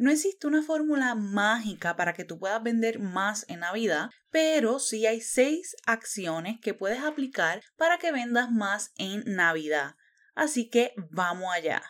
No existe una fórmula mágica para que tú puedas vender más en Navidad, pero sí hay seis acciones que puedes aplicar para que vendas más en Navidad. Así que vamos allá.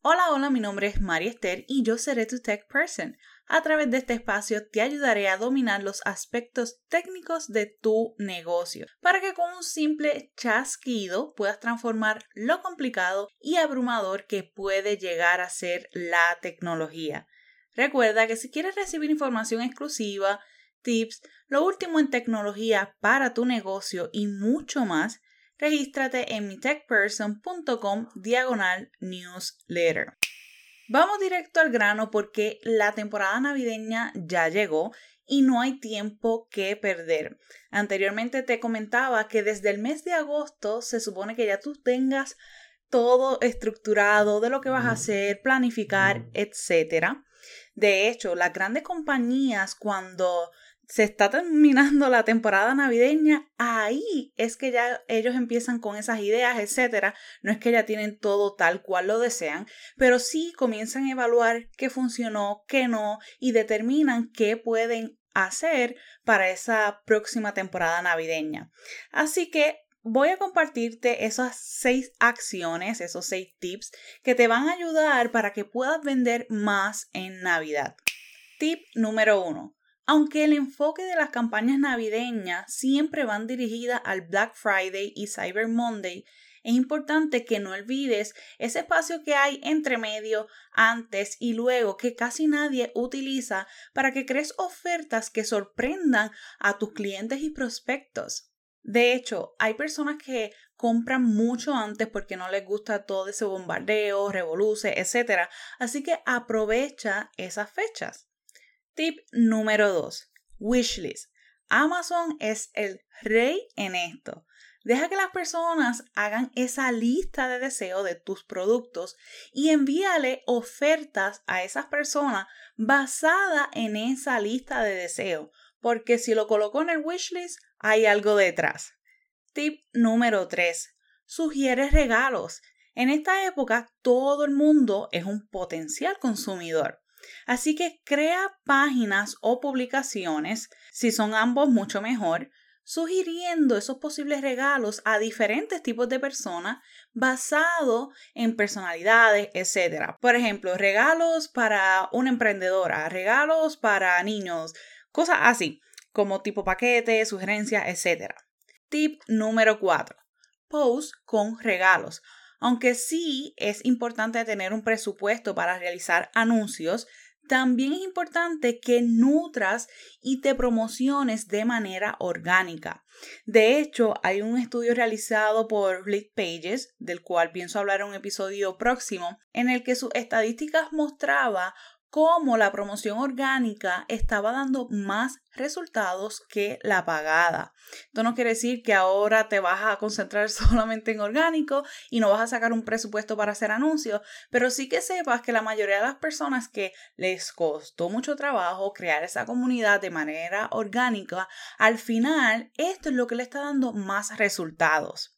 Hola, hola, mi nombre es María Esther y yo seré tu Tech Person. A través de este espacio te ayudaré a dominar los aspectos técnicos de tu negocio para que con un simple chasquido puedas transformar lo complicado y abrumador que puede llegar a ser la tecnología. Recuerda que si quieres recibir información exclusiva, tips, lo último en tecnología para tu negocio y mucho más, regístrate en mitechperson.com diagonal newsletter. Vamos directo al grano porque la temporada navideña ya llegó y no hay tiempo que perder. Anteriormente te comentaba que desde el mes de agosto se supone que ya tú tengas todo estructurado de lo que vas a hacer, planificar, etc. De hecho, las grandes compañías cuando se está terminando la temporada navideña, ahí es que ya ellos empiezan con esas ideas, etcétera. No es que ya tienen todo tal cual lo desean, pero sí comienzan a evaluar qué funcionó, qué no y determinan qué pueden hacer para esa próxima temporada navideña. Así que voy a compartirte esas seis acciones, esos seis tips que te van a ayudar para que puedas vender más en Navidad. Tip número uno aunque el enfoque de las campañas navideñas siempre van dirigidas al Black Friday y Cyber Monday, es importante que no olvides ese espacio que hay entre medio, antes y luego que casi nadie utiliza para que crees ofertas que sorprendan a tus clientes y prospectos. De hecho, hay personas que compran mucho antes porque no les gusta todo ese bombardeo, revoluce, etc. Así que aprovecha esas fechas. Tip número 2. Wishlist. Amazon es el rey en esto. Deja que las personas hagan esa lista de deseo de tus productos y envíale ofertas a esas personas basada en esa lista de deseo, porque si lo colocó en el wishlist hay algo detrás. Tip número 3. Sugiere regalos. En esta época todo el mundo es un potencial consumidor. Así que crea páginas o publicaciones, si son ambos mucho mejor, sugiriendo esos posibles regalos a diferentes tipos de personas basado en personalidades, etc. Por ejemplo, regalos para una emprendedora, regalos para niños, cosas así, como tipo paquete, sugerencias, etc. Tip número 4. Post con regalos. Aunque sí es importante tener un presupuesto para realizar anuncios, también es importante que nutras y te promociones de manera orgánica. De hecho, hay un estudio realizado por Lead Pages, del cual pienso hablar en un episodio próximo, en el que sus estadísticas mostraba cómo la promoción orgánica estaba dando más resultados que la pagada. Esto no quiere decir que ahora te vas a concentrar solamente en orgánico y no vas a sacar un presupuesto para hacer anuncios, pero sí que sepas que la mayoría de las personas que les costó mucho trabajo crear esa comunidad de manera orgánica, al final esto es lo que le está dando más resultados.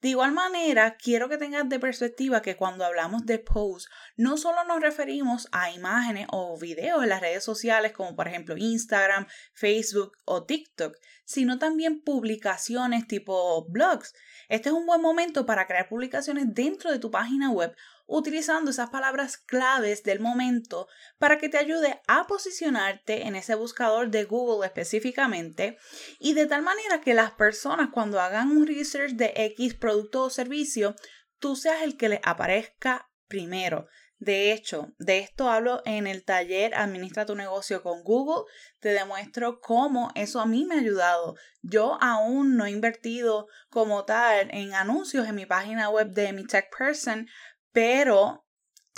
De igual manera, quiero que tengas de perspectiva que cuando hablamos de posts, no solo nos referimos a imágenes o videos en las redes sociales como por ejemplo Instagram, Facebook o TikTok, sino también publicaciones tipo blogs. Este es un buen momento para crear publicaciones dentro de tu página web utilizando esas palabras claves del momento para que te ayude a posicionarte en ese buscador de Google específicamente y de tal manera que las personas cuando hagan un research de X producto o servicio, tú seas el que les aparezca primero. De hecho, de esto hablo en el taller Administra tu negocio con Google. Te demuestro cómo eso a mí me ha ayudado. Yo aún no he invertido como tal en anuncios en mi página web de mi Tech Person, pero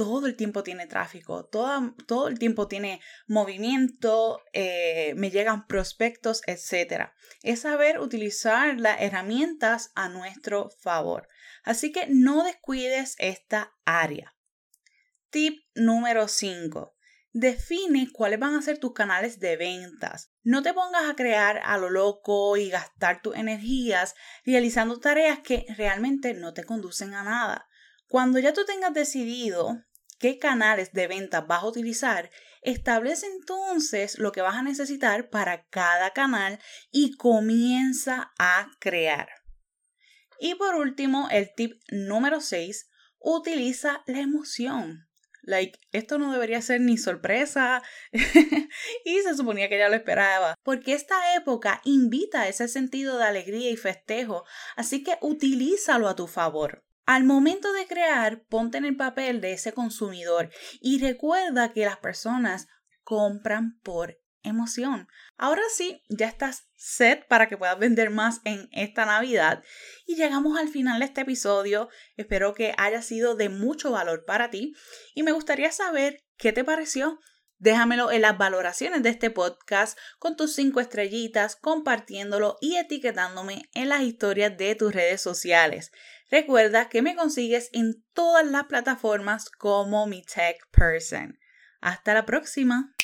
todo el tiempo tiene tráfico, todo, todo el tiempo tiene movimiento, eh, me llegan prospectos, etc. Es saber utilizar las herramientas a nuestro favor. Así que no descuides esta área. Tip número 5. Define cuáles van a ser tus canales de ventas. No te pongas a crear a lo loco y gastar tus energías realizando tareas que realmente no te conducen a nada. Cuando ya tú tengas decidido qué canales de venta vas a utilizar, establece entonces lo que vas a necesitar para cada canal y comienza a crear. Y por último, el tip número 6, utiliza la emoción. Like, esto no debería ser ni sorpresa y se suponía que ya lo esperaba, porque esta época invita a ese sentido de alegría y festejo, así que utilízalo a tu favor. Al momento de crear, ponte en el papel de ese consumidor y recuerda que las personas compran por emoción. Ahora sí, ya estás set para que puedas vender más en esta Navidad. Y llegamos al final de este episodio. Espero que haya sido de mucho valor para ti. Y me gustaría saber qué te pareció. Déjamelo en las valoraciones de este podcast con tus cinco estrellitas, compartiéndolo y etiquetándome en las historias de tus redes sociales. Recuerda que me consigues en todas las plataformas como mi tech person. Hasta la próxima.